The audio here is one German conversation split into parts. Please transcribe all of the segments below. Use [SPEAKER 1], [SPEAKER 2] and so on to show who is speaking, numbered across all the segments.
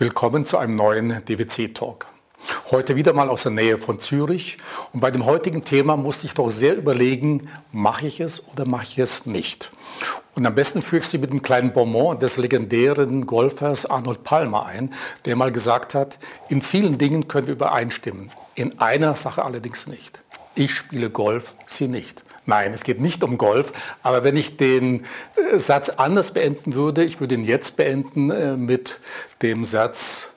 [SPEAKER 1] Willkommen zu einem neuen DWC-Talk. Heute wieder mal aus der Nähe von Zürich. Und bei dem heutigen Thema musste ich doch sehr überlegen, mache ich es oder mache ich es nicht. Und am besten führe ich Sie mit einem kleinen Bonbon des legendären Golfers Arnold Palmer ein, der mal gesagt hat, in vielen Dingen können wir übereinstimmen, in einer Sache allerdings nicht. Ich spiele Golf, Sie nicht. Nein, es geht nicht um Golf. Aber wenn ich den äh, Satz anders beenden würde, ich würde ihn jetzt beenden äh, mit dem Satz,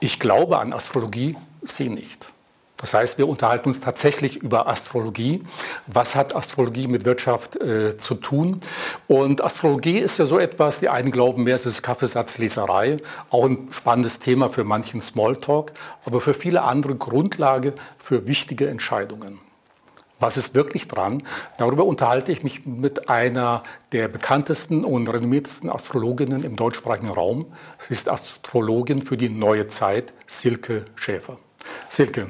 [SPEAKER 1] ich glaube an Astrologie, Sie nicht. Das heißt, wir unterhalten uns tatsächlich über Astrologie. Was hat Astrologie mit Wirtschaft äh, zu tun? Und Astrologie ist ja so etwas, die einen glauben mehr, es ist Kaffeesatzleserei, auch ein spannendes Thema für manchen Smalltalk, aber für viele andere Grundlage für wichtige Entscheidungen. Was ist wirklich dran? Darüber unterhalte ich mich mit einer der bekanntesten und renommiertesten Astrologinnen im deutschsprachigen Raum. Sie ist Astrologin für die neue Zeit, Silke Schäfer. Silke,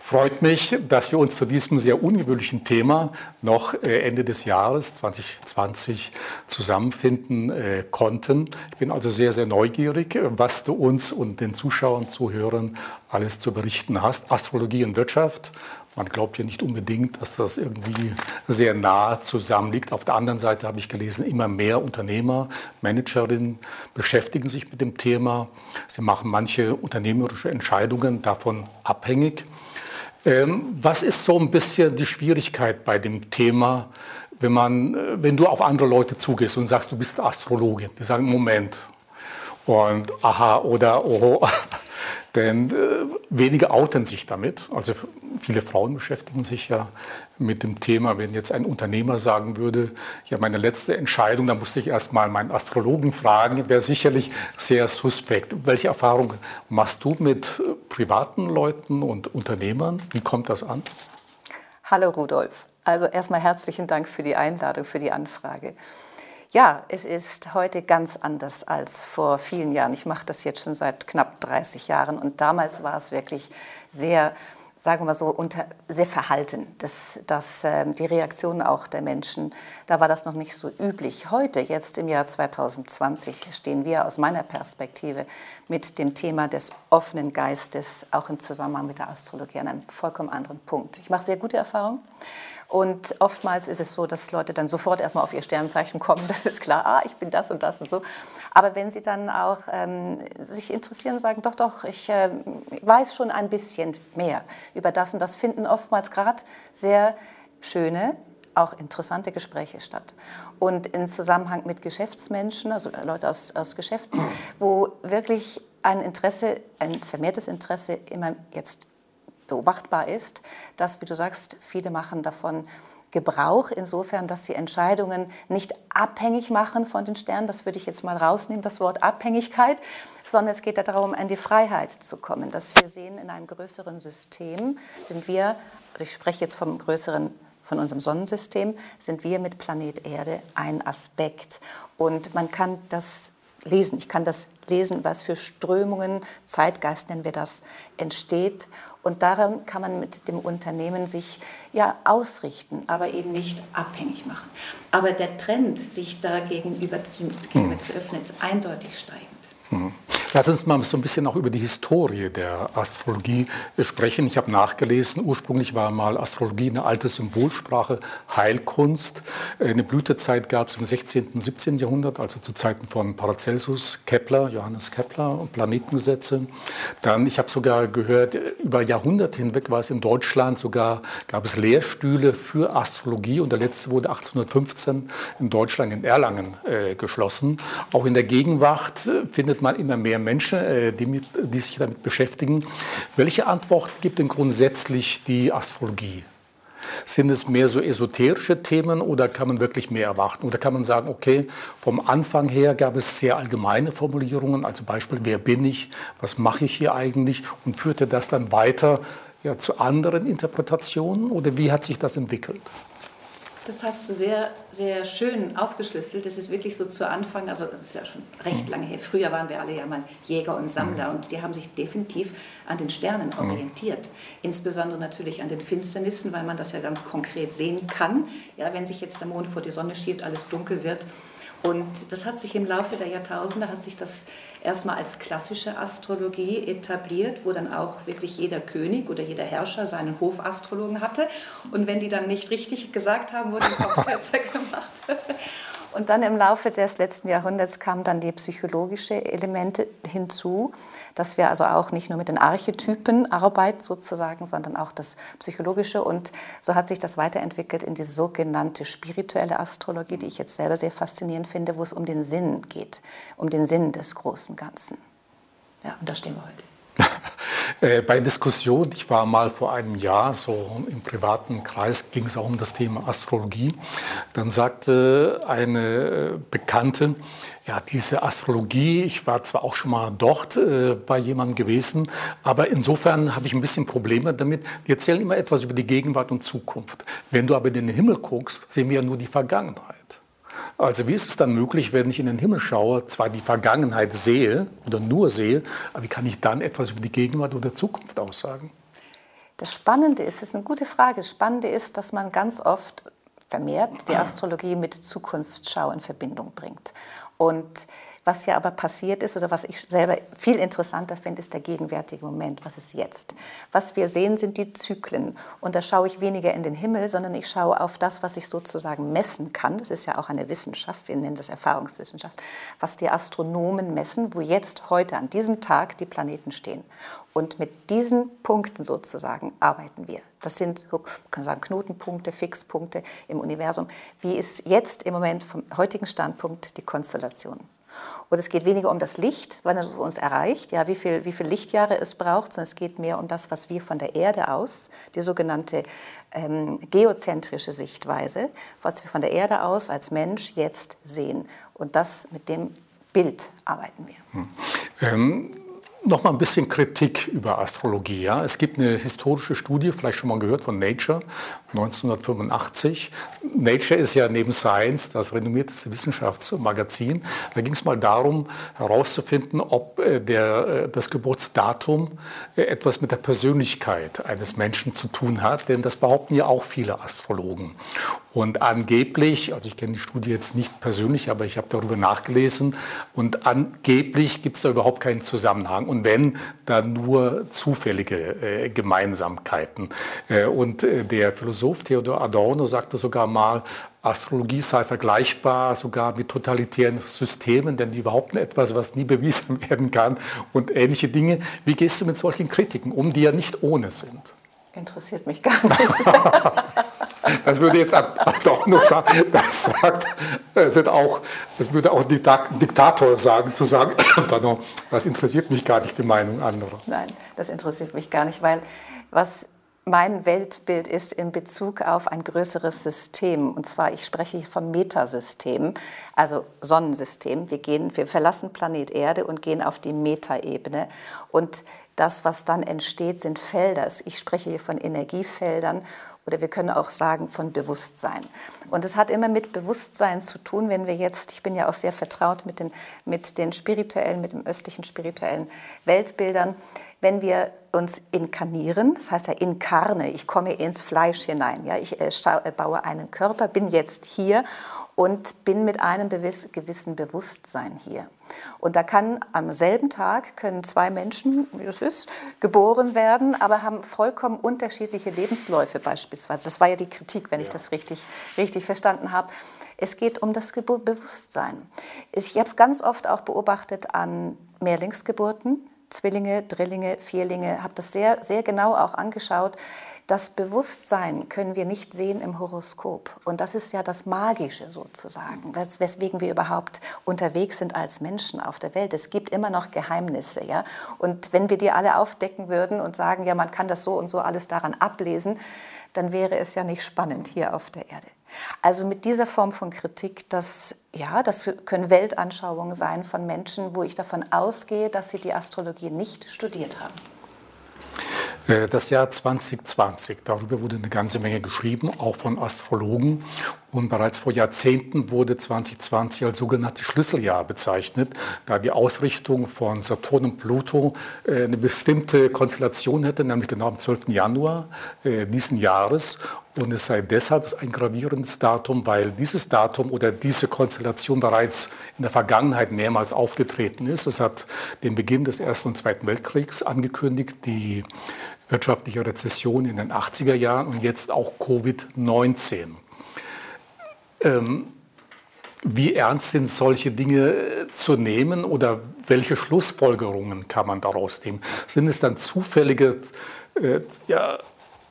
[SPEAKER 1] freut mich, dass wir uns zu diesem sehr ungewöhnlichen Thema noch äh, Ende des Jahres 2020 zusammenfinden äh, konnten. Ich bin also sehr, sehr neugierig, was du uns und den Zuschauern, Zuhörern alles zu berichten hast. Astrologie und Wirtschaft man glaubt ja nicht unbedingt, dass das irgendwie sehr nah zusammenliegt. Auf der anderen Seite habe ich gelesen, immer mehr Unternehmer, Managerinnen beschäftigen sich mit dem Thema. Sie machen manche unternehmerische Entscheidungen davon abhängig. Ähm, was ist so ein bisschen die Schwierigkeit bei dem Thema, wenn, man, äh, wenn du auf andere Leute zugehst und sagst, du bist Astrologin? Die sagen, Moment. Und aha oder oho. Denn äh, wenige outen sich damit. Also viele Frauen beschäftigen sich ja mit dem Thema. Wenn jetzt ein Unternehmer sagen würde, ja, meine letzte Entscheidung, da musste ich erst mal meinen Astrologen fragen, wäre sicherlich sehr suspekt. Welche Erfahrung machst du mit äh, privaten Leuten und Unternehmern? Wie kommt das an?
[SPEAKER 2] Hallo Rudolf. Also erstmal herzlichen Dank für die Einladung, für die Anfrage. Ja, es ist heute ganz anders als vor vielen Jahren. Ich mache das jetzt schon seit knapp 30 Jahren und damals war es wirklich sehr sagen wir mal so, unter, sehr verhalten, das, das, äh, die Reaktionen auch der Menschen, da war das noch nicht so üblich. Heute, jetzt im Jahr 2020, stehen wir aus meiner Perspektive mit dem Thema des offenen Geistes, auch im Zusammenhang mit der Astrologie, an einem vollkommen anderen Punkt. Ich mache sehr gute Erfahrungen. Und oftmals ist es so, dass Leute dann sofort erstmal auf ihr Sternzeichen kommen. Das ist klar, ah, ich bin das und das und so. Aber wenn sie dann auch ähm, sich interessieren und sagen, doch, doch, ich äh, weiß schon ein bisschen mehr über das und das, finden oftmals gerade sehr schöne, auch interessante Gespräche statt. Und im Zusammenhang mit Geschäftsmenschen, also Leute aus, aus Geschäften, wo wirklich ein Interesse, ein vermehrtes Interesse immer jetzt beobachtbar ist, dass, wie du sagst, viele machen davon Gebrauch insofern, dass sie Entscheidungen nicht abhängig machen von den Sternen. Das würde ich jetzt mal rausnehmen, das Wort Abhängigkeit, sondern es geht darum, an die Freiheit zu kommen. Dass wir sehen, in einem größeren System sind wir, also ich spreche jetzt vom größeren von unserem Sonnensystem, sind wir mit Planet Erde ein Aspekt. Und man kann das lesen. Ich kann das lesen, was für Strömungen, Zeitgeist nennen wir das, entsteht. Und daran kann man mit dem Unternehmen sich ja ausrichten, aber eben nicht abhängig machen. Aber der Trend, sich da gegenüber zu, gegenüber hm. zu öffnen, ist eindeutig steigend.
[SPEAKER 1] Mhm. Lass uns mal so ein bisschen auch über die Historie der Astrologie sprechen. Ich habe nachgelesen, ursprünglich war mal Astrologie eine alte Symbolsprache, Heilkunst. Eine Blütezeit gab es im 16. und 17. Jahrhundert, also zu Zeiten von Paracelsus, Kepler, Johannes Kepler und Planetengesetze. Dann, ich habe sogar gehört, über Jahrhunderte hinweg war es in Deutschland sogar, gab es Lehrstühle für Astrologie und der letzte wurde 1815 in Deutschland in Erlangen äh, geschlossen. Auch in der Gegenwart äh, findet findet man immer mehr Menschen, äh, die, mit, die sich damit beschäftigen. Welche Antwort gibt denn grundsätzlich die Astrologie? Sind es mehr so esoterische Themen oder kann man wirklich mehr erwarten? Oder kann man sagen, okay, vom Anfang her gab es sehr allgemeine Formulierungen, also Beispiel, wer bin ich, was mache ich hier eigentlich und führte das dann weiter ja, zu anderen Interpretationen oder wie hat sich das entwickelt?
[SPEAKER 2] Das hast du sehr, sehr schön aufgeschlüsselt. Das ist wirklich so zu Anfang, also das ist ja schon recht lange her. Früher waren wir alle ja mal Jäger und Sammler mhm. und die haben sich definitiv an den Sternen mhm. orientiert. Insbesondere natürlich an den Finsternissen, weil man das ja ganz konkret sehen kann. Ja, wenn sich jetzt der Mond vor die Sonne schiebt, alles dunkel wird. Und das hat sich im Laufe der Jahrtausende hat sich das erstmal als klassische Astrologie etabliert, wo dann auch wirklich jeder König oder jeder Herrscher seinen Hofastrologen hatte. Und wenn die dann nicht richtig gesagt haben, wurde ein Kopfkürzer gemacht. Und dann im Laufe des letzten Jahrhunderts kamen dann die psychologischen Elemente hinzu, dass wir also auch nicht nur mit den Archetypen arbeiten sozusagen, sondern auch das Psychologische. Und so hat sich das weiterentwickelt in die sogenannte spirituelle Astrologie, die ich jetzt selber sehr faszinierend finde, wo es um den Sinn geht, um den Sinn des großen Ganzen. Ja, und da stehen wir heute.
[SPEAKER 1] Äh, bei Diskussionen, ich war mal vor einem Jahr so im privaten Kreis, ging es auch um das Thema Astrologie. Dann sagte eine äh, Bekannte, ja, diese Astrologie, ich war zwar auch schon mal dort äh, bei jemandem gewesen, aber insofern habe ich ein bisschen Probleme damit. Die erzählen immer etwas über die Gegenwart und Zukunft. Wenn du aber in den Himmel guckst, sehen wir ja nur die Vergangenheit. Also wie ist es dann möglich, wenn ich in den Himmel schaue, zwar die Vergangenheit sehe oder nur sehe, aber wie kann ich dann etwas über die Gegenwart oder Zukunft aussagen?
[SPEAKER 2] Das Spannende ist, das ist eine gute Frage, das Spannende ist, dass man ganz oft vermehrt die Astrologie mit Zukunftsschau in Verbindung bringt. Und was ja aber passiert ist oder was ich selber viel interessanter finde, ist der gegenwärtige Moment. Was ist jetzt? Was wir sehen, sind die Zyklen. Und da schaue ich weniger in den Himmel, sondern ich schaue auf das, was ich sozusagen messen kann. Das ist ja auch eine Wissenschaft, wir nennen das Erfahrungswissenschaft, was die Astronomen messen, wo jetzt heute an diesem Tag die Planeten stehen. Und mit diesen Punkten sozusagen arbeiten wir. Das sind, man kann sagen, Knotenpunkte, Fixpunkte im Universum. Wie ist jetzt im Moment vom heutigen Standpunkt die Konstellation? Und es geht weniger um das Licht, wann es uns erreicht, ja, wie viel, wie viel Lichtjahre es braucht, sondern es geht mehr um das, was wir von der Erde aus, die sogenannte ähm, geozentrische Sichtweise, was wir von der Erde aus als Mensch jetzt sehen. Und das mit dem Bild arbeiten wir. Hm.
[SPEAKER 1] Ähm noch mal ein bisschen Kritik über Astrologie. Ja. Es gibt eine historische Studie, vielleicht schon mal gehört, von Nature 1985. Nature ist ja neben Science das renommierteste Wissenschaftsmagazin. Da ging es mal darum, herauszufinden, ob äh, der, äh, das Geburtsdatum äh, etwas mit der Persönlichkeit eines Menschen zu tun hat. Denn das behaupten ja auch viele Astrologen. Und angeblich, also ich kenne die Studie jetzt nicht persönlich, aber ich habe darüber nachgelesen, und angeblich gibt es da überhaupt keinen Zusammenhang. Und wenn, dann nur zufällige äh, Gemeinsamkeiten. Äh, und äh, der Philosoph Theodor Adorno sagte sogar mal, Astrologie sei vergleichbar sogar mit totalitären Systemen, denn die behaupten etwas, was nie bewiesen werden kann und ähnliche Dinge. Wie gehst du mit solchen Kritiken um, die ja nicht ohne sind?
[SPEAKER 2] Interessiert mich gar nicht.
[SPEAKER 1] das würde jetzt auch noch sagen, das sagt, das, wird auch, das würde auch ein Diktator sagen, zu sagen, das interessiert mich gar nicht, die Meinung anderer.
[SPEAKER 2] Nein, das interessiert mich gar nicht, weil was mein Weltbild ist in Bezug auf ein größeres System. Und zwar, ich spreche hier vom Metasystem, also Sonnensystem. Wir, gehen, wir verlassen Planet Erde und gehen auf die Metaebene. Und das, was dann entsteht, sind Felder. Ich spreche hier von Energiefeldern oder wir können auch sagen von Bewusstsein. Und es hat immer mit Bewusstsein zu tun, wenn wir jetzt, ich bin ja auch sehr vertraut mit den, mit den spirituellen, mit den östlichen spirituellen Weltbildern, wenn wir uns inkarnieren, das heißt ja inkarne, ich komme ins Fleisch hinein, ja, ich äh, äh baue einen Körper, bin jetzt hier und bin mit einem gewissen Bewusstsein hier. Und da kann am selben Tag können zwei Menschen, wie das ist, geboren werden, aber haben vollkommen unterschiedliche Lebensläufe beispielsweise. Das war ja die Kritik, wenn ja. ich das richtig, richtig verstanden habe. Es geht um das Bewusstsein. Ich habe es ganz oft auch beobachtet an Mehrlingsgeburten, Zwillinge, Drillinge, Vierlinge, habe das sehr, sehr genau auch angeschaut. Das Bewusstsein können wir nicht sehen im Horoskop. Und das ist ja das Magische sozusagen, weswegen wir überhaupt unterwegs sind als Menschen auf der Welt. Es gibt immer noch Geheimnisse. Ja? Und wenn wir die alle aufdecken würden und sagen, ja, man kann das so und so alles daran ablesen, dann wäre es ja nicht spannend hier auf der Erde. Also mit dieser Form von Kritik, das, ja, das können Weltanschauungen sein von Menschen, wo ich davon ausgehe, dass sie die Astrologie nicht studiert haben.
[SPEAKER 1] Äh, das Jahr 2020, darüber wurde eine ganze Menge geschrieben, auch von Astrologen. Und bereits vor Jahrzehnten wurde 2020 als sogenanntes Schlüsseljahr bezeichnet, da die Ausrichtung von Saturn und Pluto äh, eine bestimmte Konstellation hätte, nämlich genau am 12. Januar äh, diesen Jahres. Und es sei deshalb ein gravierendes Datum, weil dieses Datum oder diese Konstellation bereits in der Vergangenheit mehrmals aufgetreten ist. Es hat den Beginn des Ersten und Zweiten Weltkriegs angekündigt, die wirtschaftliche Rezession in den 80er Jahren und jetzt auch Covid-19. Ähm, wie ernst sind solche Dinge äh, zu nehmen oder welche Schlussfolgerungen kann man daraus nehmen? Sind es dann zufällige äh, ja,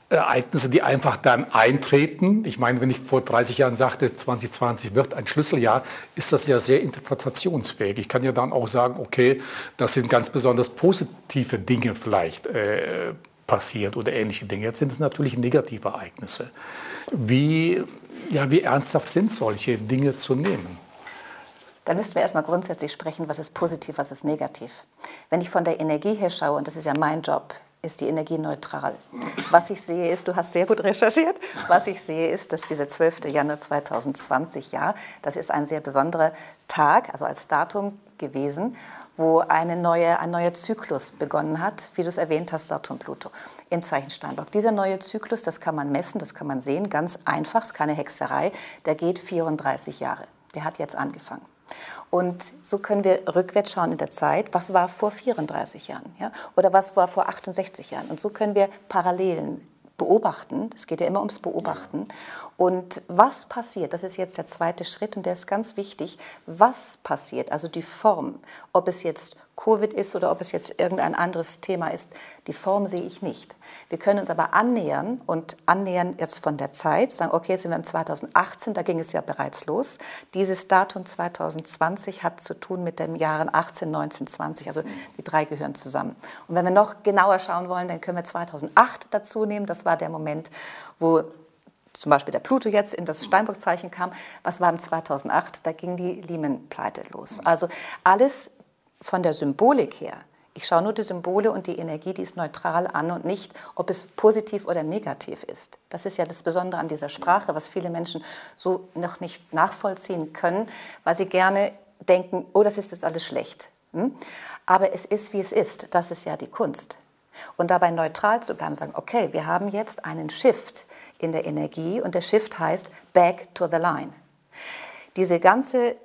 [SPEAKER 1] Ereignisse, die einfach dann eintreten? Ich meine, wenn ich vor 30 Jahren sagte, 2020 wird ein Schlüsseljahr, ist das ja sehr interpretationsfähig. Ich kann ja dann auch sagen, okay, das sind ganz besonders positive Dinge vielleicht äh, passiert oder ähnliche Dinge. Jetzt sind es natürlich negative Ereignisse. Wie ja, wie ernsthaft sind solche Dinge zu nehmen?
[SPEAKER 2] Dann müssten wir erstmal grundsätzlich sprechen, was ist positiv, was ist negativ. Wenn ich von der Energie her schaue, und das ist ja mein Job, ist die Energie neutral. Was ich sehe ist, du hast sehr gut recherchiert, was ich sehe ist, dass dieser 12. Januar 2020, ja, das ist ein sehr besonderer Tag, also als Datum gewesen, wo eine neue, ein neuer Zyklus begonnen hat, wie du es erwähnt hast, Saturn-Pluto im Zeichen Steinbock. Dieser neue Zyklus, das kann man messen, das kann man sehen, ganz einfach, ist keine Hexerei, der geht 34 Jahre. Der hat jetzt angefangen. Und so können wir rückwärts schauen in der Zeit, was war vor 34 Jahren ja? oder was war vor 68 Jahren. Und so können wir Parallelen beobachten. Es geht ja immer ums Beobachten. Und was passiert, das ist jetzt der zweite Schritt und der ist ganz wichtig, was passiert, also die Form, ob es jetzt Covid ist oder ob es jetzt irgendein anderes Thema ist, die Form sehe ich nicht. Wir können uns aber annähern und annähern jetzt von der Zeit, sagen, okay, jetzt sind wir im 2018, da ging es ja bereits los. Dieses Datum 2020 hat zu tun mit den Jahren 18, 19, 20, also die drei gehören zusammen. Und wenn wir noch genauer schauen wollen, dann können wir 2008 dazu nehmen, das war der Moment, wo zum Beispiel der Pluto jetzt in das Steinbock-Zeichen kam. Was war im 2008? Da ging die Lehman-Pleite los. Also alles von der Symbolik her, ich schaue nur die Symbole und die Energie, die ist neutral an und nicht, ob es positiv oder negativ ist. Das ist ja das Besondere an dieser Sprache, was viele Menschen so noch nicht nachvollziehen können, weil sie gerne denken, oh, das ist jetzt alles schlecht. Hm? Aber es ist, wie es ist. Das ist ja die Kunst. Und dabei neutral zu bleiben, sagen, okay, wir haben jetzt einen Shift in der Energie und der Shift heißt back to the line. Diese ganze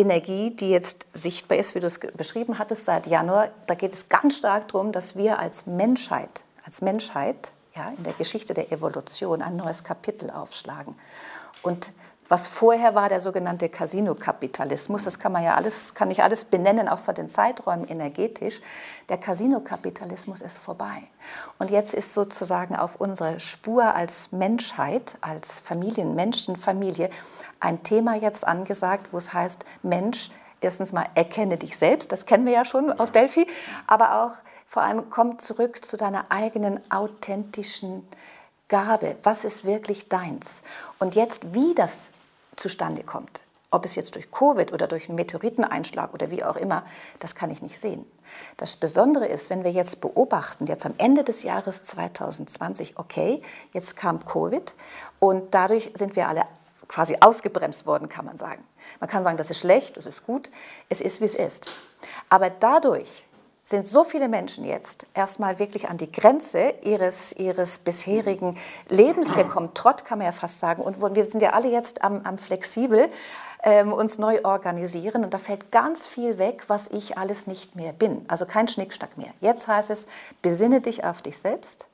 [SPEAKER 2] Energie, die jetzt sichtbar ist, wie du es beschrieben hattest, seit Januar, da geht es ganz stark darum, dass wir als Menschheit, als Menschheit ja, in der Geschichte der Evolution ein neues Kapitel aufschlagen. Und was vorher war der sogenannte Casino-Kapitalismus, das kann man ja alles, kann ich alles benennen, auch von den Zeiträumen energetisch. Der Casino-Kapitalismus ist vorbei. Und jetzt ist sozusagen auf unsere Spur als Menschheit, als Familien, Menschenfamilie, ein Thema jetzt angesagt, wo es heißt, Mensch, erstens mal erkenne dich selbst, das kennen wir ja schon aus Delphi, aber auch vor allem komm zurück zu deiner eigenen authentischen Gabe. Was ist wirklich deins? Und jetzt, wie das zustande kommt, ob es jetzt durch Covid oder durch einen Meteoriteneinschlag oder wie auch immer, das kann ich nicht sehen. Das Besondere ist, wenn wir jetzt beobachten, jetzt am Ende des Jahres 2020, okay, jetzt kam Covid und dadurch sind wir alle quasi ausgebremst worden, kann man sagen. Man kann sagen, das ist schlecht, das ist gut, es ist, wie es ist. Aber dadurch sind so viele Menschen jetzt erstmal wirklich an die Grenze ihres, ihres bisherigen Lebens gekommen. Trott kann man ja fast sagen. Und wir sind ja alle jetzt am, am flexibel ähm, uns neu organisieren. Und da fällt ganz viel weg, was ich alles nicht mehr bin. Also kein Schnickschnack mehr. Jetzt heißt es, besinne dich auf dich selbst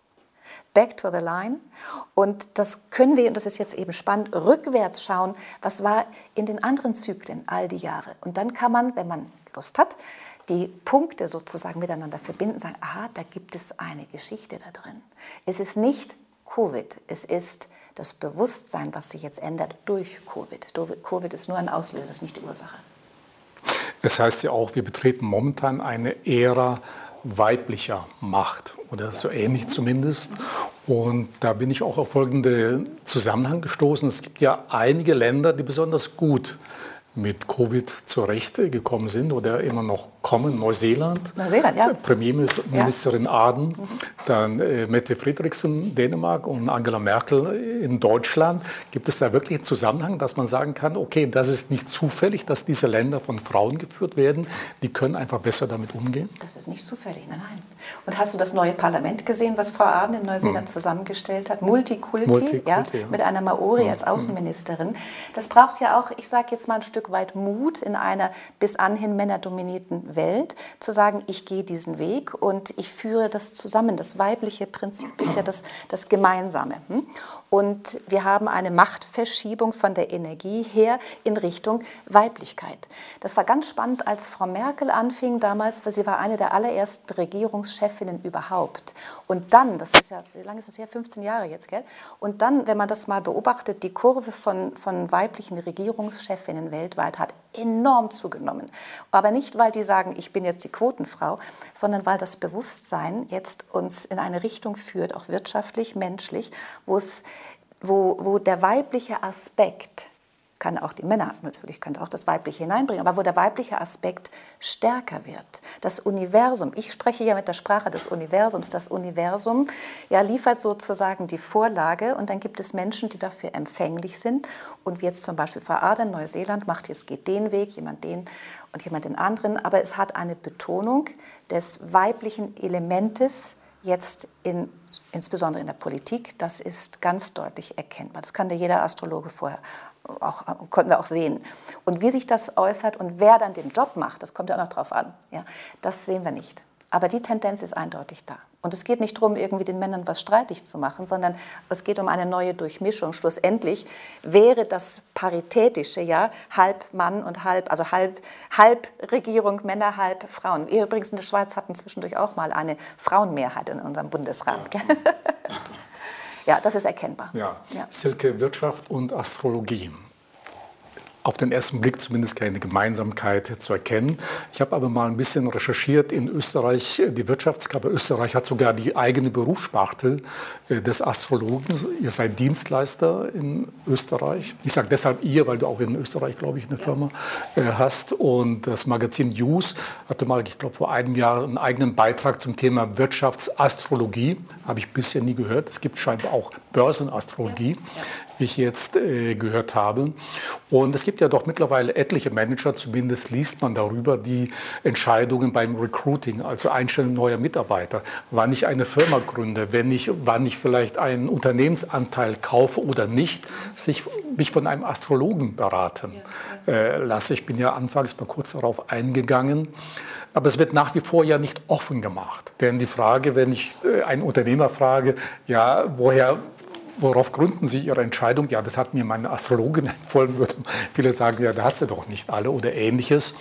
[SPEAKER 2] back to the line. Und das können wir, und das ist jetzt eben spannend, rückwärts schauen, was war in den anderen Zyklen all die Jahre. Und dann kann man, wenn man Lust hat, die Punkte sozusagen miteinander verbinden, sagen, aha, da gibt es eine Geschichte da drin. Es ist nicht Covid, es ist das Bewusstsein, was sich jetzt ändert durch Covid. Covid ist nur ein Auslöser, das ist nicht die Ursache.
[SPEAKER 1] Es heißt ja auch, wir betreten momentan eine Ära weiblicher Macht oder so ähnlich zumindest. Und da bin ich auch auf folgenden Zusammenhang gestoßen. Es gibt ja einige Länder, die besonders gut mit Covid zurechtgekommen sind oder immer noch kommen. Neuseeland,
[SPEAKER 2] Neuseeland ja.
[SPEAKER 1] Premierministerin ja. Aden, mhm. dann äh, Mette Friedrichsen, Dänemark und Angela Merkel in Deutschland. Gibt es da wirklich einen Zusammenhang, dass man sagen kann, okay, das ist nicht zufällig, dass diese Länder von Frauen geführt werden, die können einfach besser damit umgehen?
[SPEAKER 2] Das ist nicht zufällig, nein, nein. Und hast du das neue Parlament gesehen, was Frau Aden in Neuseeland mhm. zusammengestellt hat? Multikulti, Multikulti ja, ja, mit einer Maori mhm. als Außenministerin. Das braucht ja auch, ich sage jetzt mal ein Stück weit Mut in einer bis anhin männerdominierten Welt, zu sagen, ich gehe diesen Weg und ich führe das zusammen. Das weibliche Prinzip ist ja das, das Gemeinsame. Und wir haben eine Machtverschiebung von der Energie her in Richtung Weiblichkeit. Das war ganz spannend, als Frau Merkel anfing damals, weil sie war eine der allerersten Regierungschefinnen überhaupt. Und dann, das ist ja, wie lange ist das her? 15 Jahre jetzt, gell? Und dann, wenn man das mal beobachtet, die Kurve von, von weiblichen Regierungschefinnen weltweit hat enorm zugenommen. Aber nicht, weil die sagen, ich bin jetzt die Quotenfrau, sondern weil das Bewusstsein jetzt uns in eine Richtung führt, auch wirtschaftlich, menschlich, wo wo der weibliche Aspekt kann auch die Männer natürlich, könnte auch das Weibliche hineinbringen, aber wo der weibliche Aspekt stärker wird. Das Universum, ich spreche ja mit der Sprache des Universums, das Universum ja, liefert sozusagen die Vorlage und dann gibt es Menschen, die dafür empfänglich sind und wie jetzt zum Beispiel Frau Aden, Neuseeland macht jetzt geht den Weg, jemand den und jemand den anderen, aber es hat eine Betonung des weiblichen Elementes, jetzt in, insbesondere in der Politik, das ist ganz deutlich erkennbar. Das kann jeder Astrologe vorher auch, konnten wir auch sehen. Und wie sich das äußert und wer dann den Job macht, das kommt ja auch noch drauf an. Ja, das sehen wir nicht. Aber die Tendenz ist eindeutig da. Und es geht nicht darum, irgendwie den Männern was streitig zu machen, sondern es geht um eine neue Durchmischung. Schlussendlich wäre das Paritätische, ja, halb Mann und halb, also halb, halb Regierung, Männer, halb Frauen. Wir übrigens in der Schweiz hatten zwischendurch auch mal eine Frauenmehrheit in unserem Bundesrat. Ja, ja das ist erkennbar.
[SPEAKER 1] Ja. ja. Silke, Wirtschaft und Astrologie auf den ersten Blick zumindest keine Gemeinsamkeit zu erkennen. Ich habe aber mal ein bisschen recherchiert in Österreich. Die Wirtschaftskammer Österreich hat sogar die eigene Berufssparte äh, des Astrologen. Ihr seid Dienstleister in Österreich. Ich sage deshalb ihr, weil du auch in Österreich, glaube ich, eine Firma äh, hast. Und das Magazin News hatte mal, ich glaube, vor einem Jahr einen eigenen Beitrag zum Thema Wirtschaftsastrologie. Habe ich bisher nie gehört. Es gibt scheinbar auch Börsenastrologie wie ich jetzt äh, gehört habe. Und es gibt ja doch mittlerweile etliche Manager, zumindest liest man darüber, die Entscheidungen beim Recruiting, also Einstellen neuer Mitarbeiter, wann ich eine Firma gründe, wenn ich, wann ich vielleicht einen Unternehmensanteil kaufe oder nicht, sich, mich von einem Astrologen beraten äh, lasse. Ich bin ja anfangs mal kurz darauf eingegangen. Aber es wird nach wie vor ja nicht offen gemacht. Denn die Frage, wenn ich äh, einen Unternehmer frage, ja, woher worauf gründen Sie Ihre Entscheidung? Ja, das hat mir meine Astrologin empfohlen. Würde viele sagen, ja, da hat sie doch nicht alle oder ähnliches.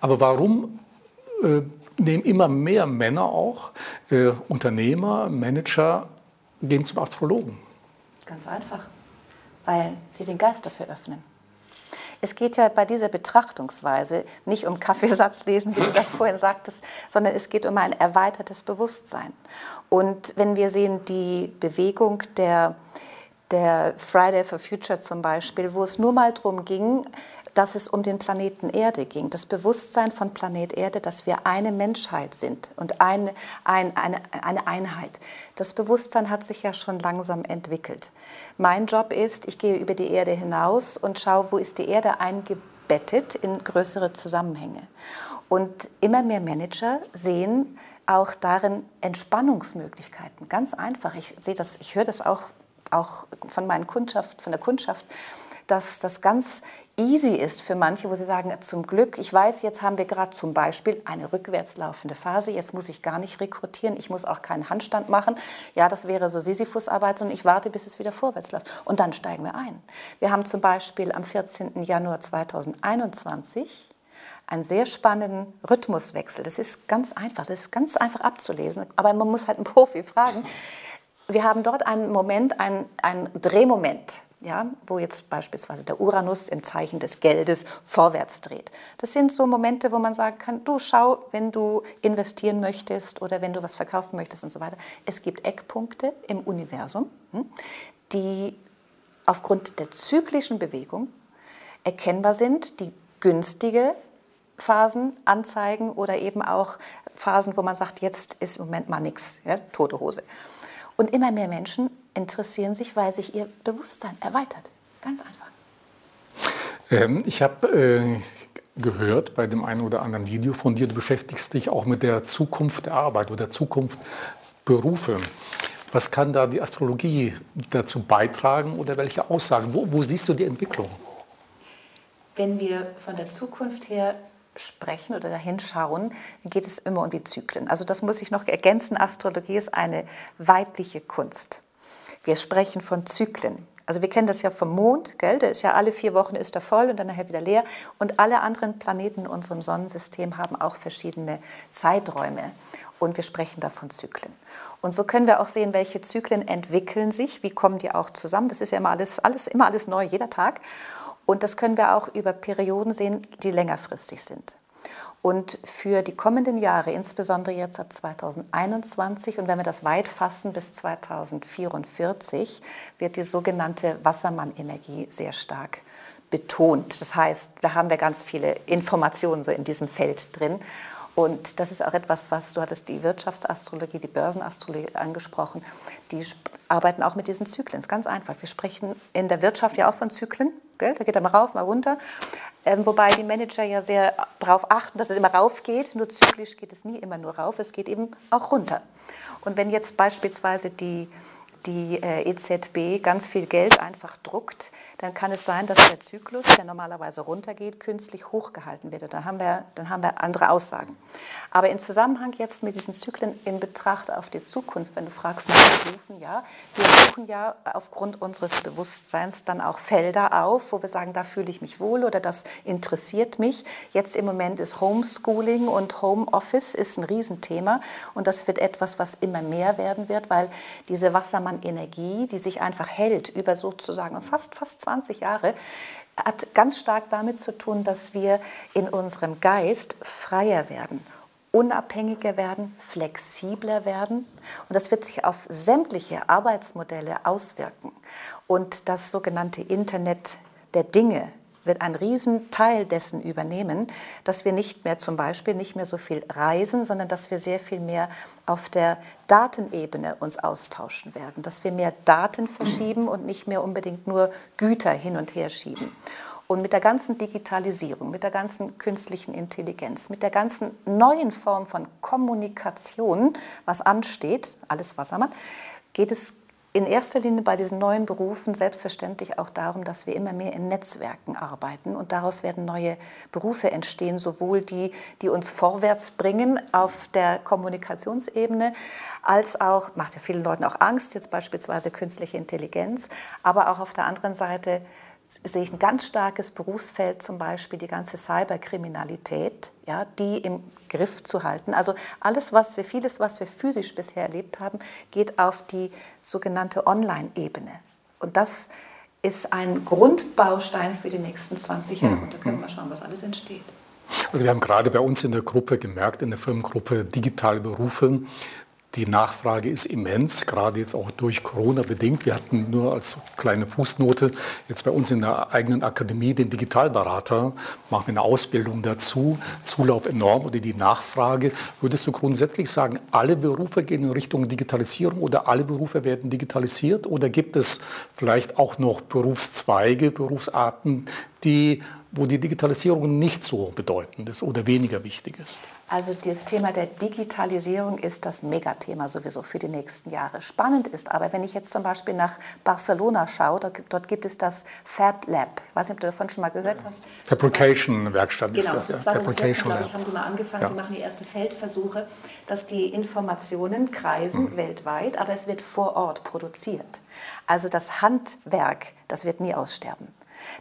[SPEAKER 1] Aber warum äh, nehmen immer mehr Männer auch, äh, Unternehmer, Manager, gehen zum Astrologen?
[SPEAKER 2] Ganz einfach, weil sie den Geist dafür öffnen. Es geht ja bei dieser Betrachtungsweise nicht um Kaffeesatzlesen, wie du das vorhin sagtest, sondern es geht um ein erweitertes Bewusstsein. Und wenn wir sehen, die Bewegung der, der Friday for Future zum Beispiel, wo es nur mal darum ging, dass es um den Planeten Erde ging, das Bewusstsein von Planet Erde, dass wir eine Menschheit sind und eine, ein, eine, eine Einheit. Das Bewusstsein hat sich ja schon langsam entwickelt. Mein Job ist, ich gehe über die Erde hinaus und schaue, wo ist die Erde eingebettet in größere Zusammenhänge. Und immer mehr Manager sehen auch darin Entspannungsmöglichkeiten. Ganz einfach. Ich sehe das, ich höre das auch, auch von meinen Kundschaft, von der Kundschaft, dass das ganz easy ist für manche, wo sie sagen, zum Glück, ich weiß, jetzt haben wir gerade zum Beispiel eine rückwärts laufende Phase, jetzt muss ich gar nicht rekrutieren, ich muss auch keinen Handstand machen. Ja, das wäre so Sisyphusarbeit, sondern ich warte, bis es wieder vorwärts läuft. Und dann steigen wir ein. Wir haben zum Beispiel am 14. Januar 2021 einen sehr spannenden Rhythmuswechsel. Das ist ganz einfach, das ist ganz einfach abzulesen, aber man muss halt einen Profi fragen. Wir haben dort einen Moment, einen, einen Drehmoment ja, wo jetzt beispielsweise der Uranus im Zeichen des Geldes vorwärts dreht. Das sind so Momente, wo man sagen kann, du schau, wenn du investieren möchtest oder wenn du was verkaufen möchtest und so weiter. Es gibt Eckpunkte im Universum, hm, die aufgrund der zyklischen Bewegung erkennbar sind, die günstige Phasen anzeigen oder eben auch Phasen, wo man sagt, jetzt ist im Moment mal nichts, ja, tote Hose. Und immer mehr Menschen interessieren sich, weil sich ihr Bewusstsein erweitert. Ganz einfach.
[SPEAKER 1] Ähm, ich habe äh, gehört bei dem einen oder anderen Video von dir, du beschäftigst dich auch mit der Zukunft der Arbeit oder der Zukunft Berufe. Was kann da die Astrologie dazu beitragen oder welche Aussagen? Wo, wo siehst du die Entwicklung?
[SPEAKER 2] Wenn wir von der Zukunft her sprechen oder dahin schauen, dann geht es immer um die Zyklen. Also das muss ich noch ergänzen. Astrologie ist eine weibliche Kunst. Wir sprechen von Zyklen. Also wir kennen das ja vom Mond, gell? der ist ja alle vier Wochen ist er voll und dann nachher wieder leer. Und alle anderen Planeten in unserem Sonnensystem haben auch verschiedene Zeiträume. Und wir sprechen da von Zyklen. Und so können wir auch sehen, welche Zyklen entwickeln sich, wie kommen die auch zusammen. Das ist ja immer alles, alles, immer alles neu, jeder Tag. Und das können wir auch über Perioden sehen, die längerfristig sind. Und für die kommenden Jahre, insbesondere jetzt ab 2021 und wenn wir das weit fassen bis 2044, wird die sogenannte Wassermann-Energie sehr stark betont. Das heißt, da haben wir ganz viele Informationen so in diesem Feld drin. Und das ist auch etwas, was du hattest die Wirtschaftsastrologie, die Börsenastrologie angesprochen, die arbeiten auch mit diesen Zyklen. Ist ganz einfach. Wir sprechen in der Wirtschaft ja auch von Zyklen. Gell? Da geht er mal rauf, mal runter. Ähm, wobei die Manager ja sehr darauf achten, dass es immer rauf geht. Nur zyklisch geht es nie immer nur rauf, es geht eben auch runter. Und wenn jetzt beispielsweise die die äh, EZB ganz viel Geld einfach druckt, dann kann es sein, dass der Zyklus, der normalerweise runtergeht, künstlich hochgehalten wird. dann haben wir, dann haben wir andere Aussagen. Aber im Zusammenhang jetzt mit diesen Zyklen in Betracht auf die Zukunft, wenn du fragst nach Berufen, ja, wir suchen ja aufgrund unseres Bewusstseins dann auch Felder auf, wo wir sagen, da fühle ich mich wohl oder das interessiert mich. Jetzt im Moment ist Homeschooling und Homeoffice ist ein Riesenthema und das wird etwas, was immer mehr werden wird, weil diese Wassermann an Energie, die sich einfach hält über sozusagen fast, fast 20 Jahre, hat ganz stark damit zu tun, dass wir in unserem Geist freier werden, unabhängiger werden, flexibler werden. Und das wird sich auf sämtliche Arbeitsmodelle auswirken. Und das sogenannte Internet der Dinge wird einen riesen Teil dessen übernehmen, dass wir nicht mehr zum Beispiel nicht mehr so viel reisen, sondern dass wir sehr viel mehr auf der Datenebene uns austauschen werden, dass wir mehr Daten verschieben und nicht mehr unbedingt nur Güter hin und her schieben. Und mit der ganzen Digitalisierung, mit der ganzen künstlichen Intelligenz, mit der ganzen neuen Form von Kommunikation, was ansteht, alles Wassermann, geht es in erster Linie bei diesen neuen Berufen selbstverständlich auch darum, dass wir immer mehr in Netzwerken arbeiten. Und daraus werden neue Berufe entstehen, sowohl die, die uns vorwärts bringen auf der Kommunikationsebene, als auch, macht ja vielen Leuten auch Angst, jetzt beispielsweise künstliche Intelligenz, aber auch auf der anderen Seite sehe ich ein ganz starkes Berufsfeld, zum Beispiel die ganze Cyberkriminalität, ja, die im Griff zu halten. Also alles, was wir, vieles, was wir physisch bisher erlebt haben, geht auf die sogenannte Online-Ebene. Und das ist ein Grundbaustein für die nächsten 20 Jahre. Und da können wir mal schauen, was alles entsteht.
[SPEAKER 1] Also wir haben gerade bei uns in der Gruppe gemerkt, in der Firmengruppe Digitale Berufe, die Nachfrage ist immens, gerade jetzt auch durch Corona bedingt. Wir hatten nur als kleine Fußnote jetzt bei uns in der eigenen Akademie den Digitalberater, machen wir eine Ausbildung dazu, Zulauf enorm oder die Nachfrage. Würdest du grundsätzlich sagen, alle Berufe gehen in Richtung Digitalisierung oder alle Berufe werden digitalisiert oder gibt es vielleicht auch noch Berufszweige, Berufsarten, die, wo die Digitalisierung nicht so bedeutend ist oder weniger wichtig ist?
[SPEAKER 2] Also das Thema der Digitalisierung ist das Megathema sowieso für die nächsten Jahre. Spannend ist aber, wenn ich jetzt zum Beispiel nach Barcelona schaue, dort gibt es das Fab Lab. Ich weiß nicht, ob du davon schon mal gehört hast.
[SPEAKER 1] Fabrication-Werkstatt
[SPEAKER 2] genau, ist das. Genau, 2014, glaube ich, haben die mal angefangen, ja. die machen die ersten Feldversuche, dass die Informationen kreisen mhm. weltweit, aber es wird vor Ort produziert. Also das Handwerk, das wird nie aussterben